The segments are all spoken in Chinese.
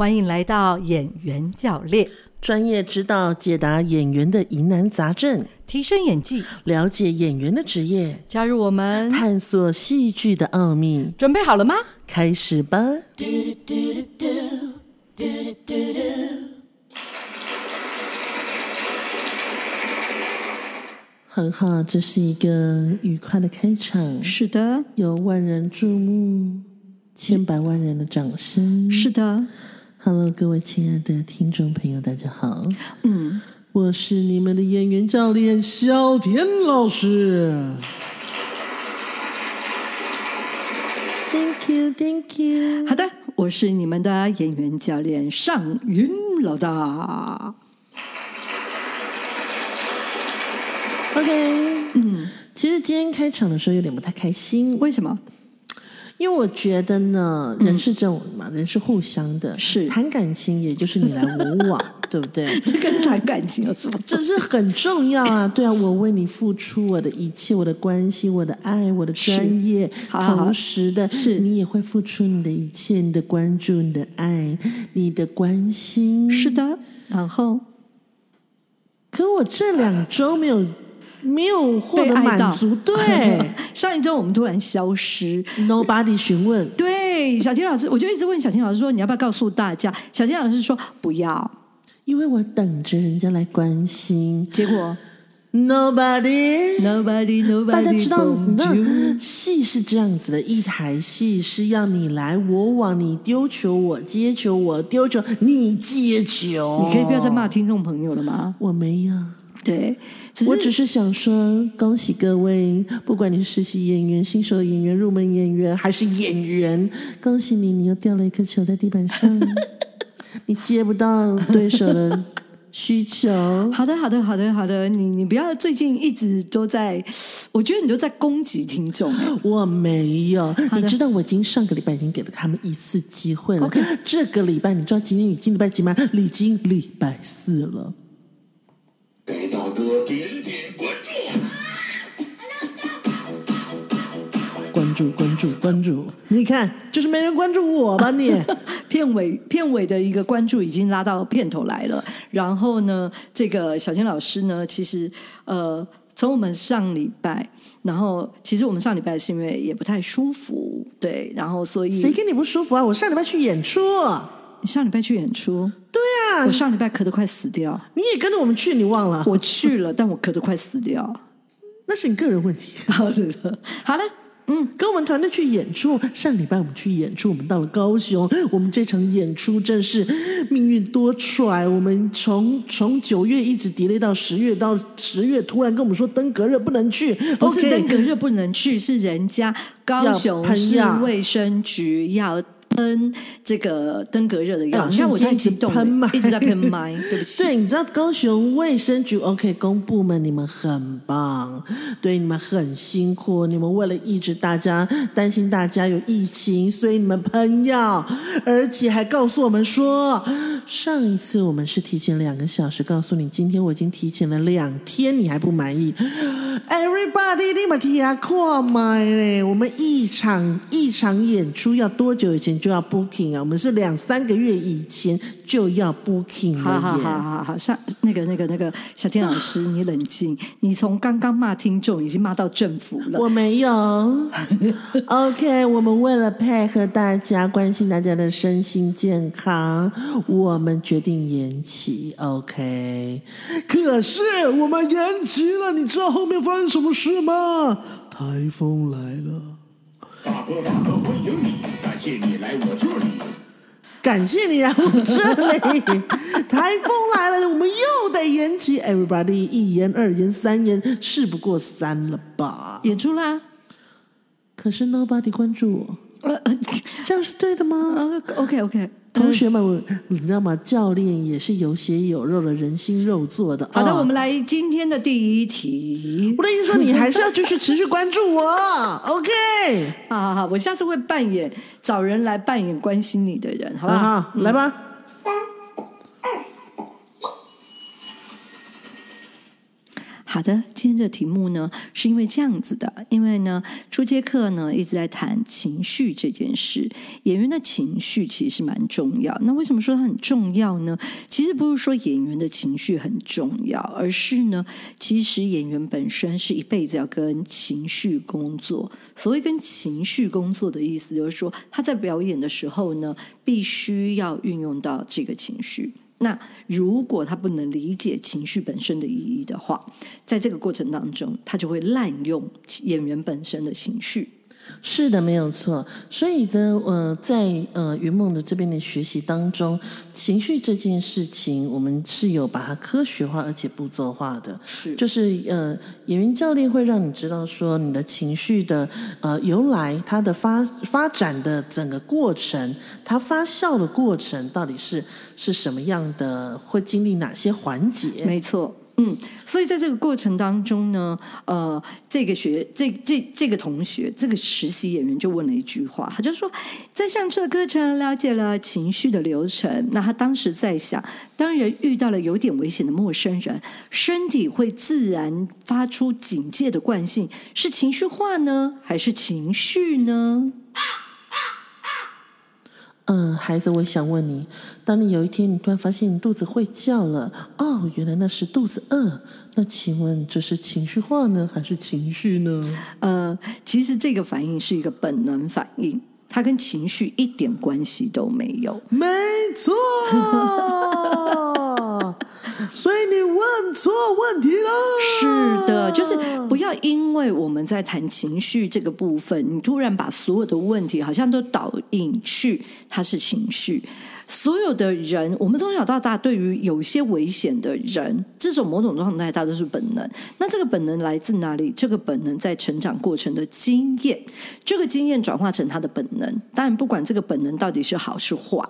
欢迎来到演员教练，专业指导解答演员的疑难杂症，提升演技，了解演员的职业，加入我们，探索戏剧的奥秘。准备好了吗？开始吧！很好，这是一个愉快的开场，是的，有万人注目，千百万人的掌声。是的。Hello，各位亲爱的听众朋友，大家好。嗯，我是你们的演员教练小田老师。Thank you，Thank you。好的，我是你们的演员教练尚云老大。OK，嗯，其实今天开场的时候有点不太开心，为什么？因为我觉得呢，人是这种嘛，人是互相的，是谈感情，也就是你来我往，对不对？这跟谈感情有什么？这是很重要啊！对啊，我为你付出我的一切，我的关心，我的爱，我的专业，好好好同时的，是你也会付出你的一切，你的关注，你的爱，你的关心。是的，然后可我这两周没有没有获得满足，对 上一周我们突然消失，，nobody 询问，对，小田老师，我就一直问小田老师说，你要不要告诉大家？小田老师说不要，因为我等着人家来关心结果，nobody。nobody nobody，大家知道，你知道 bonjour 戏是这样子的，一台戏是要你来我往，你丢球我接球，我丢球你接球。你可以不要再骂听众朋友了吗？我没有，对，只我只是想说，恭喜各位，不管你是实习演员、新手演员、入门演员还是演员，恭喜你，你又掉了一颗球在地板上，你接不到对手的需求。好的，好的，好的，好的，你你不要最近一直都在，我觉得你都在攻击听众。我没有，你知道我已经上个礼拜已经给了他们一次机会了。OK 这个礼拜你知道今天已经礼拜几吗？已经礼拜四了。给大哥点点关注。关注关注关注！你看，就是没人关注我吧你？片尾片尾的一个关注已经拉到片头来了。然后呢，这个小金老师呢，其实呃，从我们上礼拜，然后其实我们上礼拜是因为也不太舒服，对，然后所以谁跟你不舒服啊？我上礼拜去演出，你上礼拜去演出，对啊我，上礼拜咳得快死掉，你也跟着我们去，你忘了？我去了，但我咳得快死掉。那是你个人问题。好的，好了。嗯跟我们团队去演出，上礼拜我们去演出，我们到了高雄，我们这场演出真是命运多舛。我们从从九月一直 delay 到十月，到十月突然跟我们说登革热不能去不是登革热不能去，是人家高雄市卫生局要喷这个登革热的药。你看我师你今天一直太激动喷麦了，一直在喷麦，对不起。对，你知道高雄卫生局 OK 公部门你们很棒，对你们很辛苦，你们为了抑制大家，担心大家有疫情，所以你们喷药，而且还告诉我们说，上一次我们是提前两个小时告诉你，今天我已经提前了两天，你还不满意？Everybody，立马提啊，看麦嘞！我们一场一场演出要多久以前就要 booking 啊？我们是两三个月以前就要 booking 了好好耶。好好好，上那个那个那个小天老师，你冷静，你从刚刚骂听众已经骂到政府了。我没有。OK，我们为了配合大家，关心大家的身心健康，我们决定延期。OK，可是我们延期了，你知道后面发生什么事吗？台风来了。大哥大哥欢迎你，感谢你来我这里。感谢你来我这里，台风来了，我们又得延期。Everybody，一延二延三延，事不过三了吧？演出啦，可是 Nobody 关注我。呃呃这样是对的吗？呃，OK OK，同学们，你知道吗？教练也是有血有肉的人心肉做的。好的，啊我们来今天的第一题我。的意思说，你还是要继续持续关注我。OK，好好好，我下次会扮演找人来扮演关心你的人，好不？好，来吧。好的，今天这个题目呢，是因为这样子的，因为呢，初阶课呢一直在谈情绪这件事，演员的情绪其实蛮重要。那为什么说它很重要呢？其实不是说演员的情绪很重要，而是呢，其实演员本身是一辈子要跟情绪工作。所谓跟情绪工作的意思，就是说他在表演的时候呢，必须要运用到这个情绪。那如果他不能理解情绪本身的意义的话，在这个过程当中，他就会滥用演员本身的情绪。是的，没有错。所以呢，呃，在呃云梦的这边的学习当中，情绪这件事情，我们是有把它科学化而且步骤化的。是就是呃，演员教练会让你知道说你的情绪的呃由来，它的发发展的整个过程，它发酵的过程到底是是什么样的，会经历哪些环节？没错，嗯，所以在这个过程当中呢，呃，这个学这这这个同学，这个实习演员就问了一句话，他就说，在上次的课程了解了情绪的流程，那他当时在想，当人遇到了有点危险的陌生人，身体会自然发出警戒的惯性，是情绪化呢，还是情绪呢？嗯，孩子，我想问你，当你有一天你突然发现你肚子会叫了，哦，原来那是肚子饿。那请问这是情绪化呢，还是情绪呢？呃，其实这个反应是一个本能反应，它跟情绪一点关系都没有。没错，所以你问错问题了。是的，就是不要因为我们在谈情绪这个部分，你突然把所有的问题好像都导引去它是情绪。所有的人，我们从小到大对于有些危险的人，这种某种状态，它都是本能。那这个本能来自哪里？这个本能在成长过程的经验，这个经验转化成他的本能。当然，不管这个本能到底是好是坏，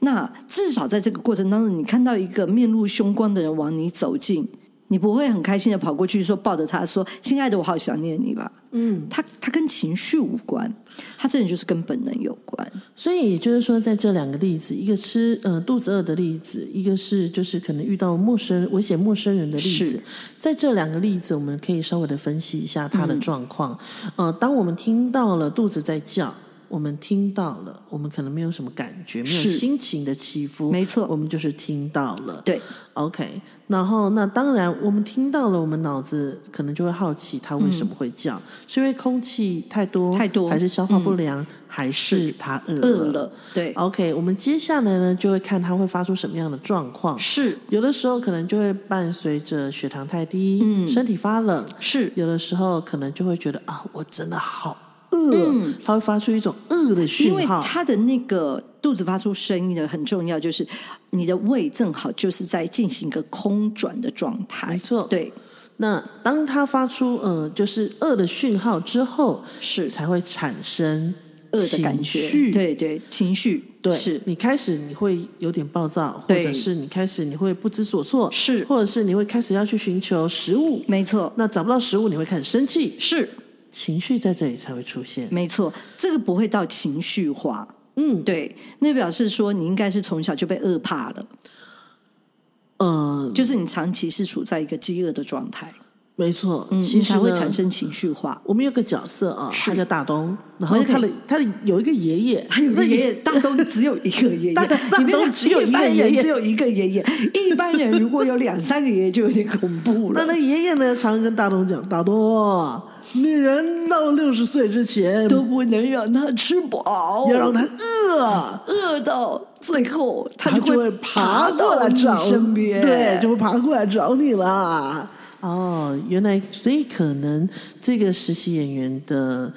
那至少在这个过程当中，你看到一个面露凶光的人往你走近。你不会很开心的跑过去说抱着他说：“亲爱的，我好想念你吧。”嗯，他他跟情绪无关，他真的就是跟本能有关。所以也就是说，在这两个例子，一个吃呃肚子饿的例子，一个是就是可能遇到陌生危险陌生人的例子。在这两个例子，我们可以稍微的分析一下他嗯的状况。呃，当我们听到了肚子在叫。我们听到了，我们可能没有什么感觉，没有心情的起伏，没错。我们就是听到了。对，OK，然后那当然，我们听到了，我们脑子可能就会好奇它为什么会叫，是因为空气太多，太多。还是消化不良，还是它饿饿了，对，OK，我们接下来呢就会看它会发出什么样的状况。是。有的时候可能就会伴随着血糖太低，嗯。身体发冷；是，有的时候可能就会觉得啊，我真的好饿，它会发出一种饿的讯号。因为号。他的那个肚子发出声音的很重要，就是你的胃正好就是在进行一个空转的状态，没错。对，那当它发出呃就是饿的讯号之后，是。才会产生饿的感情觉，绪。对对，情绪。对，是。你开始你会有点暴躁，或者是你开始你会不知所措，是。或者是你会开始要去寻求食物，没错，那找不到食物你会开始生气，是情绪在这里才会出现。没错，这个不会到情绪化。嗯，对，那表示说你应该是从小就被饿怕了，嗯，就是你长期是处在一个饥饿的状态，没错，嗯，其实会产生情绪化。我们有个角色啊，是他叫大东，然后他的他的有一个爷爷，他有一个那爷爷，大东只有一个爷爷，大东只有一个爷爷只有一个爷爷。一般人如果有两三个爷爷，就有点恐怖了。那那爷爷呢，常常跟大东讲：“大东，女人到了六十岁之前，都不能让她吃饱，要让她饿，饿到最后，他她就会会爬过来找身边，对，就会爬过来找你啦。”哦，原来所以可能这个实习演员的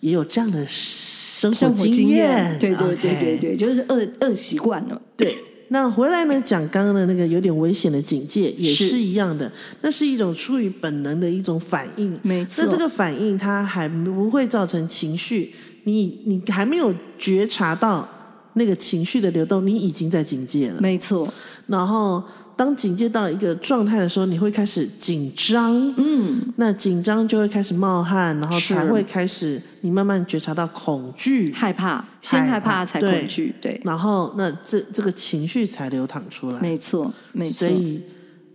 也有这样的生活经验，对对对对对，就是饿饿习惯了。对。那回来呢，讲刚刚的那个有点危险的警戒，也是是一样的，那是一种出于本能的一种反应。没错那这个反应它还不会造成情绪，你你还没有觉察到那个情绪的流动，你已经在警戒了。没错，然后当警戒到一个状态的时候，你会开始紧张，嗯，那紧张就会开始冒汗，然后才会开始你慢慢觉察到恐惧，害怕，先害害怕怕才对恐惧，对，然后那这这个情绪才流淌出来。没错，没错所，以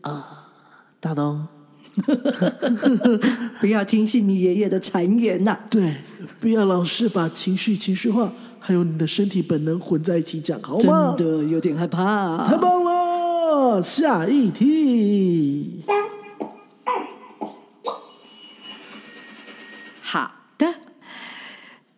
呃，大东，不要听信你爷爷的谗言呐、对，不要老是把情绪情绪化，还有你的身体本能混在一起讲，好吗真？的有点害怕。太棒了！下一题。好的，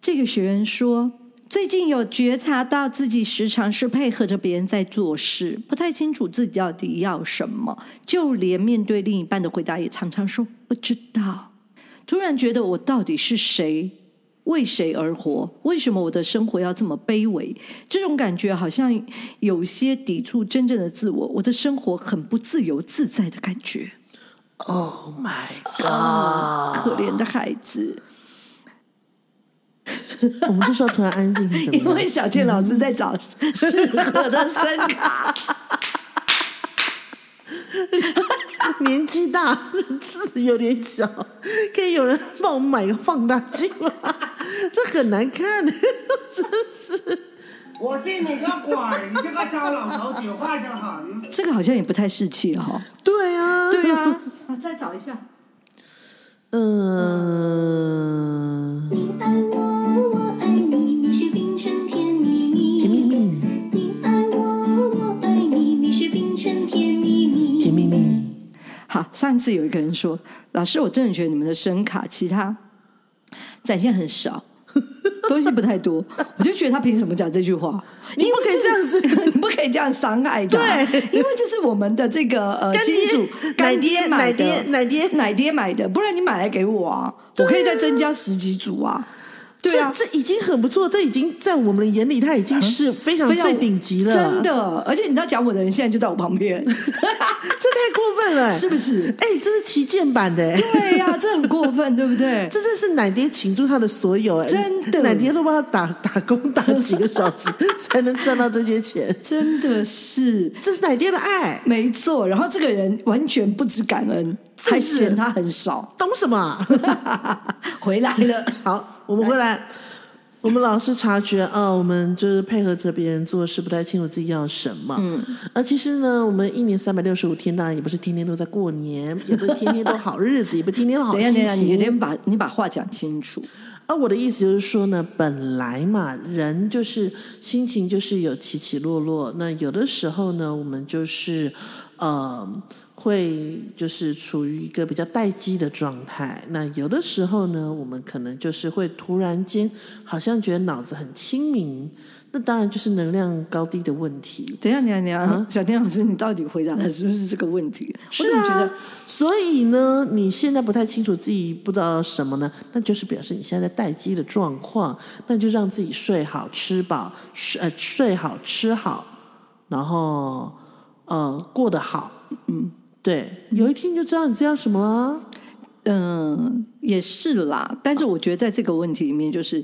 这个学员说，最近有觉察到自己时常是配合着别人在做事，不太清楚自己到底要什么，就连面对另一半的回答也常常说不知道。突然觉得我到底是谁？为谁而活？为什么我的生活要这么卑微？这种感觉好像有些抵触真正的自我，我的生活很不自由自在的感觉。Oh my god！可怜的孩子，我们这时候突然安静因？为小天老师在找适合的声卡。年纪大，字有点小，可以有人帮我们买个放大镜吗？这很难看，真是。我信你个鬼！你这个糟老头子坏得很。这个好像也不太士气哈。对啊，对啊，我，再找一下。嗯，你上一次有一个人说，老师，我真的觉得你们的声卡其他展现很少，东西不太多，我就觉得他凭什么讲这句话？你不可以这样子 不可以这样伤害他。对因为这是我们的这个呃金主奶干爹买的奶爹奶爹奶爹买的，不然你买来给我啊，我可以再增加十几组啊。对啊，这这已经很不错，这已经在我们的眼里，他已经是非常非常最顶级了，真，的。而且你知道讲我的人现在就在我旁边，这太过分了，是不是？哎，这是旗舰版的，哎对呀、这很过分，对不对？这真是奶爹倾注他的所有，哎，真的奶爹都帮他打打工打几个小时 才能赚到这些钱，真的是这是奶爹的爱，没错。然后这个人完全不知感恩，是还嫌他很少，懂什么啊？回来了。好，我们回来。我们老是察觉啊，我们就是配合着别人做事，不太清楚自己要什么。嗯，而其实呢，我们一年三百六十五天，当然也不是天天都在过年，也不是天天都好日子，也不是天天都好等一下，心等一下，你情。得把你把话讲清楚。啊我的意思就是说呢，本来嘛，人就是心情就是有起起落落。那有的时候呢，我们就是呃，会就是处于一个比较待机的状态。那有的时候呢，我们可能就是会突然间好像觉得脑子很清明。那当然就是能量高低的问题。等一下，等一下，等一下，小天老师，你到底回答的是不是这个问题？我是怎么觉得啊，所以呢，你现在不太清楚自己不知道什么呢？那就是表示你现在在待机的状况，那就让自己睡好、吃饱，睡呃睡好、吃好，然后呃过得好，嗯，对，有一天就知道你知道什么了。嗯，也是啦。但是我觉得在这个问题里面，就是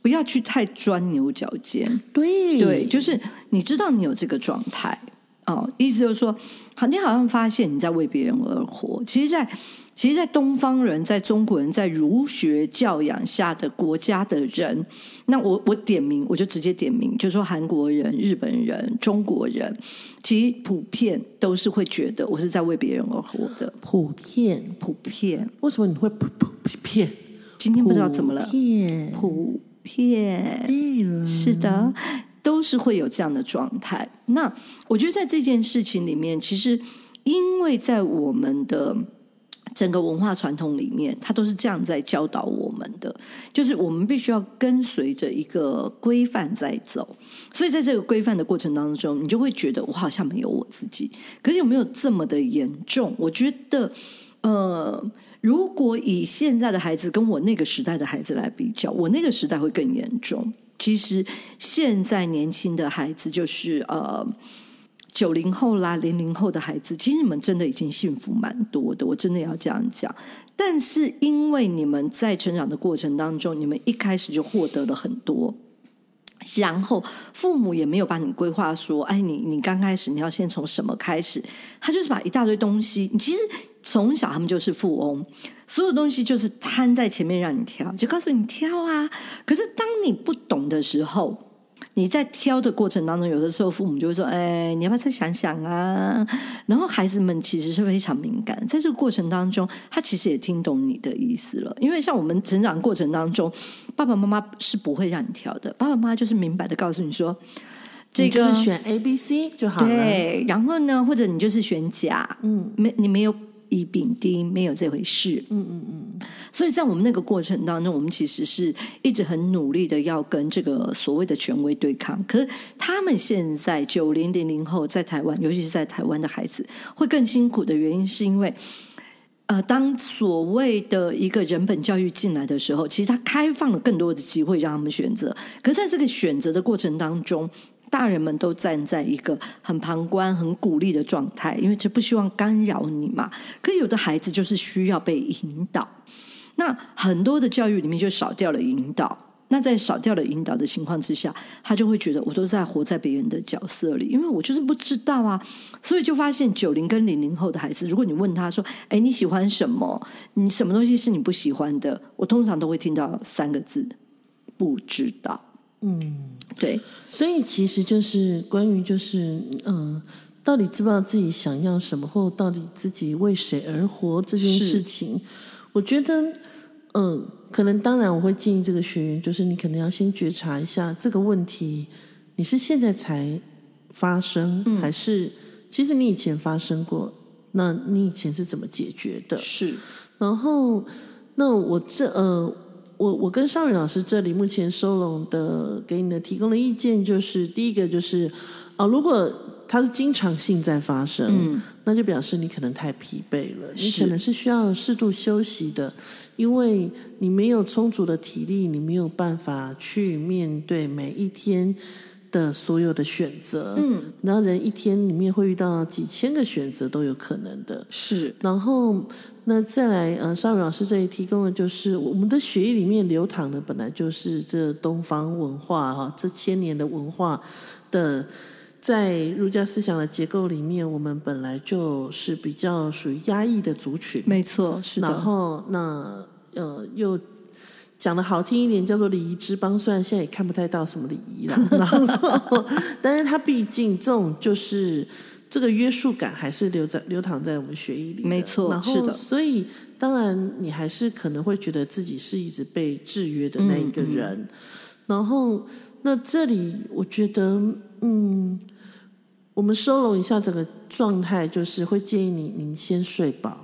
不要去太钻牛角尖。对对，就是你知道你有这个状态哦，意思就是说，好，你好像发现你在为别人而活。其实在，其实，在东方人，在中国人，在儒学教养下的国家的人，那我我点名，我就直接点名，就说韩国人、日本人、中国人，其实普遍都是会觉得我是在为别人而活的，普遍，普遍。为什么你会普普普遍？今天不知道怎么了普，遍，普遍。是的，都是会有这样的状态。那我觉得在这件事情里面，其实因为在我们的整个文化传统里面，它都是这样在教导我们的，就是我们必须要跟随着一个规范在走。所以在这个规范的过程当中，你就会觉得我好像没有我自己。可是有没有这么的严重？我觉得。呃，如果以现在的孩子跟我那个时代的孩子来比较，我那个时代会更严重。其实现在年轻的孩子就是呃，九零后啦、零零后的孩子，其实你们真的已经幸福蛮多的，我真的要这样讲。但是因为你们在成长的过程当中，你们一开始就获得了很多。然后父母也没有把你规划说，哎，你你刚开始你要先从什么开始？他就是把一大堆东西，你其实从小他们就是富翁，所有东西就是摊在前面让你挑，就告诉你挑啊。可是当你不懂的时候，你在挑的过程当中，有的时候父母就会说：“哎，你要不要再想想啊？”然后孩子们其实是非常敏感，在这个过程当中，他其实也听懂你的意思了。因为像我们成长过程当中，爸爸妈妈是不会让你挑的，爸爸妈妈就是明白的告诉你说：“这个选 A、B、C 就好了。对，然后呢，或者你就是选甲，嗯，没你没有乙丙丁，没有这回事，嗯嗯嗯。所以在我们那个过程当中，我们其实是一直很努力的要跟这个所谓的权威对抗。可是他们现在九零零零后在台湾，尤其是在台湾的孩子，会更辛苦的原因是因为。呃，当所谓的一个人本教育进来的时候，其实他开放了更多的机会让他们选择。可是在这个选择的过程当中，大人们都站在一个很旁观、很鼓励的状态，因为这不希望干扰你嘛。可有的孩子就是需要被引导，那很多的教育里面就少掉了引导。那在少掉了引导的情况之下，他就会觉得我都在活在别人的角色里，因为我就是不知道啊，所以就发现九零跟零零后的孩子，如果你问他说：“哎，你喜欢什么？你什么东西是你不喜欢的？”我通常都会听到三个字：不知道。嗯，对，所以其实就是关于就是嗯，到底知不知道自己想要什么，或到底自己为谁而活这件事情，我觉得嗯，可能当然我会建议这个学员，就是你可能要先觉察一下这个问题，你是现在才发生，还是其实你以前发生过？那你以前是怎么解决的？是然后，那我这呃，我我跟尚宇老师这里目前收拢的给你的提供的意见就是，第一个就是啊、如果它是经常性在发生，那就表示你可能太疲惫了，你可能是需要适度休息的，因为你没有充足的体力，你没有办法去面对每一天。的所有的选择，嗯，然后人一天里面会遇到几千个选择都有可能的，是，然后那再来，呃，邵宇老师这里提供的就是我们的血液里面流淌的本来就是这东方文化哈，这千年的文化的，在儒家思想的结构里面，我们本来就是比较属于压抑的族群，没错，是然，后那呃又讲的好听一点叫做礼仪之邦，虽然现在也看不太到什么礼仪了，然后但是它毕竟这种就是这个约束感还是留在流淌在我们血液里的，没错然后是的。所以当然你还是可能会觉得自己是一直被制约的那一个人，然后那这里我觉得嗯。我们收拢一下整个状态，就是会建议你，您先睡饱，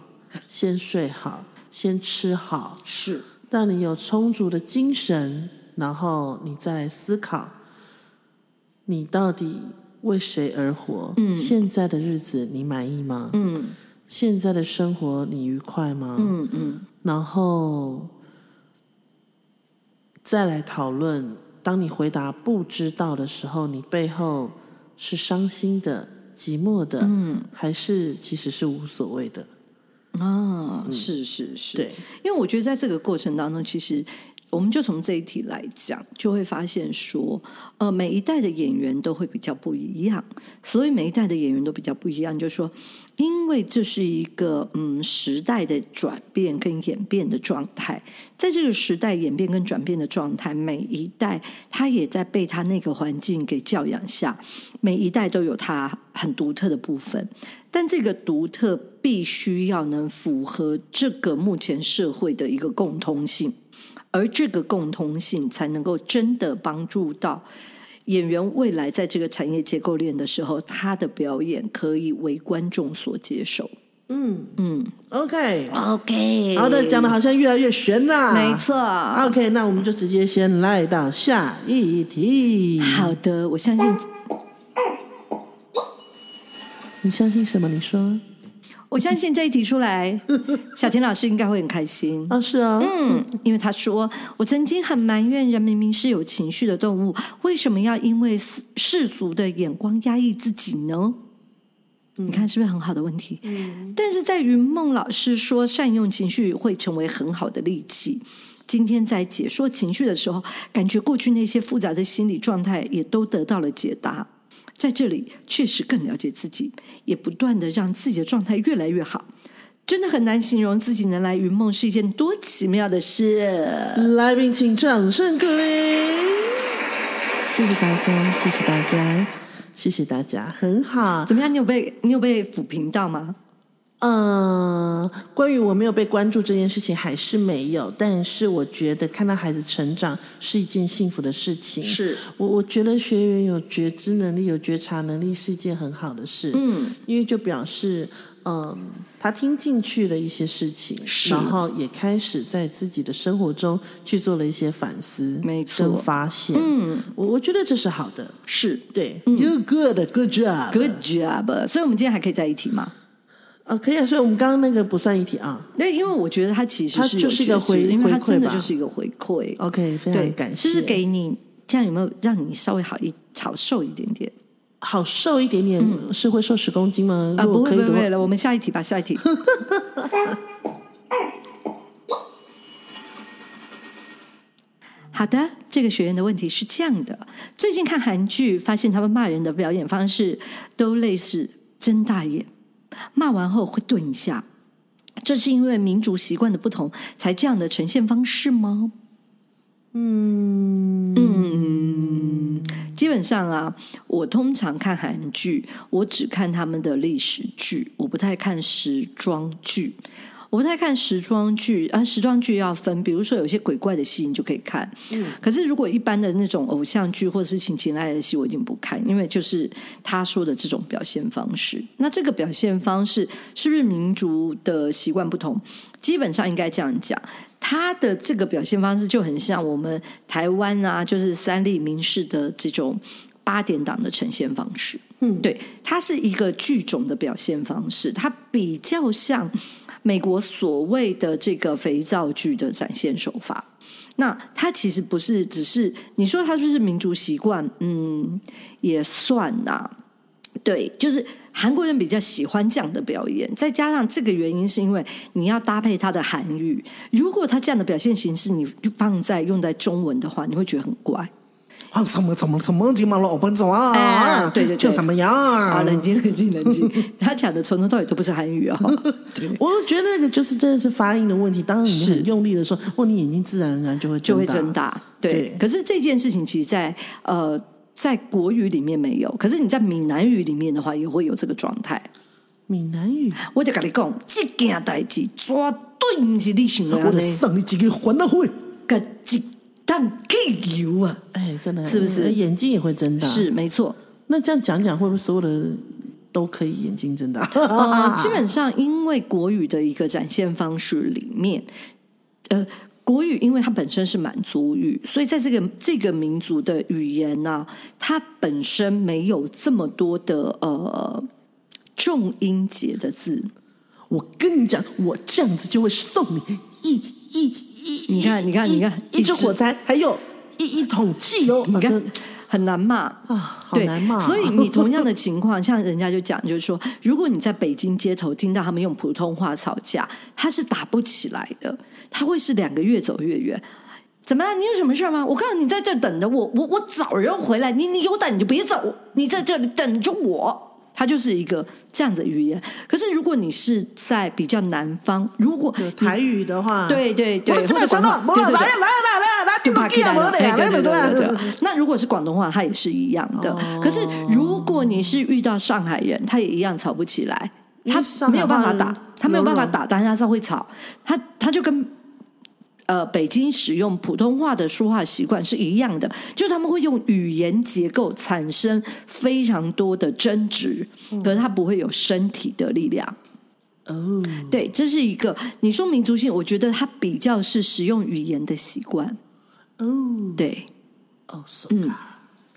先睡好，先吃好，是让你有充足的精神，然后你再来思考，你到底为谁而活？嗯，现在的日子你满意吗？嗯现在的生活你愉快吗？嗯嗯，然后再来讨论，当你回答不知道的时候，你背后是伤心的、寂寞的，嗯，还是其实是无所谓的？啊，是是是，对，因为我觉得在这个过程当中，其实我们就从这一题来讲，就会发现说，呃，每一代的演员都会比较不一样，所以每一代的演员都比较不一样，就是说，因为这是一个嗯时代的转变跟演变的状态，在这个时代演变跟转变的状态，每一代他也在被他那个环境给教养下，每一代都有他很独特的部分，但这个独特必须要能符合这个目前社会的一个共通性，而这个共通性才能够真的帮助到演员未来在这个产业结构链的时候，他的表演可以为观众所接受。嗯嗯 OK，OK，好的，讲的好像越来越悬啦。没错。OK，那我们就直接先来到下一题。好的，我相信，你相信什么？你说我相信这一题出来，小田老师应该会很开心。啊，是啊，嗯，因为他说，我曾经很埋怨人明明是有情绪的动物，为什么要因为世世俗的眼光压抑自己呢？你看是不是很好的问题？嗯，但是在云梦老师说善用情绪会成为很好的利器。今天在解说情绪的时候，感觉过去那些复杂的心理状态也都得到了解答。在这里，确实更了解自己，也不断的让自己的状态越来越好。真的很难形容自己能来云梦是一件多奇妙的事。来宾请掌声鼓励，谢谢大家，谢谢大家，谢谢大家，很好。怎么样？你有被你有被抚平到吗？嗯，关于我没有被关注这件事情还是没有，但是我觉得看到孩子成长是一件幸福的事情。是我我觉得学员有觉知能力、有觉察能力是一件很好的事。嗯，因为就表示，嗯，他听进去了一些事情，是然后也开始在自己的生活中去做了一些反思，没错跟发现。嗯，我我觉得这是好的。是对、y o u good，good job。Good job！所以，我们今天还可以在一起吗？啊，可以啊，所以我们刚刚那个不算一体啊。那，因为我觉得它其实它是就是一个回因为它真的就是一个回馈。OK，非常，感谢。就是给你这样有没有让你稍微好一好受一点点好瘦一点点，是会瘦十公斤吗？啊？不会不会不会了，我们下一题吧，下一题。好的，这个学员的问题是这样的：最近看韩剧，发现他们骂人的表演方式都类似睁大眼，骂完后会顿一下。这是因为民族习惯的不同，才这样的呈现方式吗？嗯嗯，基本上啊，我通常看韩剧，我只看他们的历史剧，我不太看时装剧。我不太看时装剧啊，时装剧要分，比如说有些鬼怪的戏你就可以看，嗯可是如果一般的那种偶像剧或者是情情爱爱的戏，我一定不看，因为就是他说的这种表现方式。那这个表现方式是不是民族的习惯不同？基本上应该这样讲，他的这个表现方式就很像我们台湾啊，就是三立民视的这种八点档的呈现方式。嗯，对，它是一个剧种的表现方式，它比较像美国所谓的这个肥皂剧的展现手法。那它其实不是只是你说它就是民族习惯，嗯，也算呐、对，就是韩国人比较喜欢这样的表演，再加上这个原因是因为你要搭配他的韩语，如果他这样的表现形式你放在用在中文的话，你会觉得很怪。啊，什么什么什么金毛老本走啊？哎对对对就怎么样？啊，冷静冷静冷静，他讲的从头到尾都不是韩语哦。对，我觉得那个就是真的是发音的问题。当你很用力的时候，哦，你眼睛自然而然就会就会睁睁大。对，对可是这件事情其实在，呃在国语里面没有，可是你在闽南语里面的话也会有这个状态。闽南语，我就跟你讲，这件代志绝对不是你想的我得送你几个还了会。个一担汽油啊！哎，真的是不是眼睛也会睁大？是没错，那这样讲讲，会不会所有的都可以眼睛睁大？基本上因为国语的一个展现方式里面，呃，国语因为它本身是满族语，所以在这个这个民族的语言呢、它本身没有这么多的呃重音节的字。我跟你讲，我这样子就会送你一一一，你看你看你看一一支火柴，还有一一桶汽油。你看很难骂啊，好难骂啊。所以你同样的情况，像人家就讲，就是说，如果你在北京街头听到他们用普通话吵架，他是打不起来的，他会是两个越走越远。怎么样？你有什么事吗？我告诉你，在这等着我，我我找人回来。你你有胆你就别走，你在这里等着我。他就是一个这样的语言。可是如果你是在比较南方，如果台语的话，对对对，我们这边或者广讲到，来东对对对来来来来来，就把给给我的呀，对对来来对对来对。那如果是广东话，它也是一样的。哦可是如果你是遇到上海人，他也一样吵不起来，他没有办法打，他没有办法打，但是他是会吵，他他就跟。呃，北京使用普通话的说话习惯是一样的，就他们会用语言结构产生非常多的争执，可是他不会有身体的力量。哦，对，这是一个你说民族性，我觉得它比较是使用语言的习惯。哦对，哦，so 嗯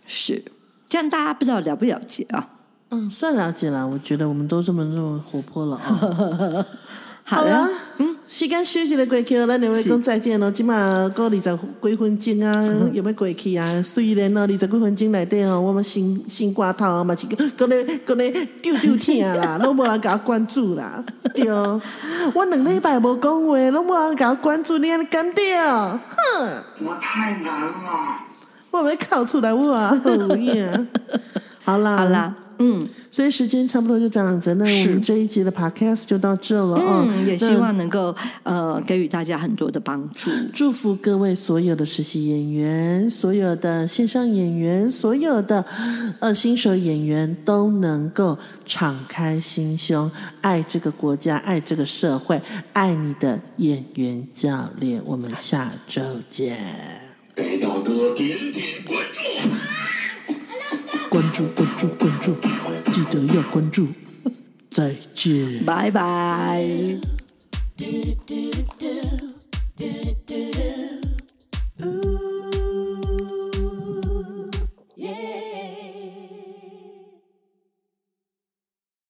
是这样，大家不知道了不了解啊？嗯，算了解了，我觉得我们都这么这么活泼了啊。好了，嗯，时间休息了过去，咱两位讲再见咯。即马过二十几分钟啊，要要过去啊。虽然咯，二十几分钟内底吼，我们新新挂头嘛是搁咧搁咧丢丢疼啦，拢无人甲我关注啦。对，我两礼拜无讲话，拢无人甲我关注，你安尼干掉？哼，我太难了。我要哭出来我啊，好呀。好啦，好啦，嗯所以时间差不多就这样子，那我们这一集的 podcast 就到这了啊。嗯，也希望能够呃给予大家很多的帮助。祝福各位所有的实习演员、所有的线上演员、所有的呃新手演员都能够敞开心胸，爱这个国家，爱这个社会，爱你的演员教练。我们下周见，给导哥点点关注。关注关注关注记得要关注。再见。拜拜。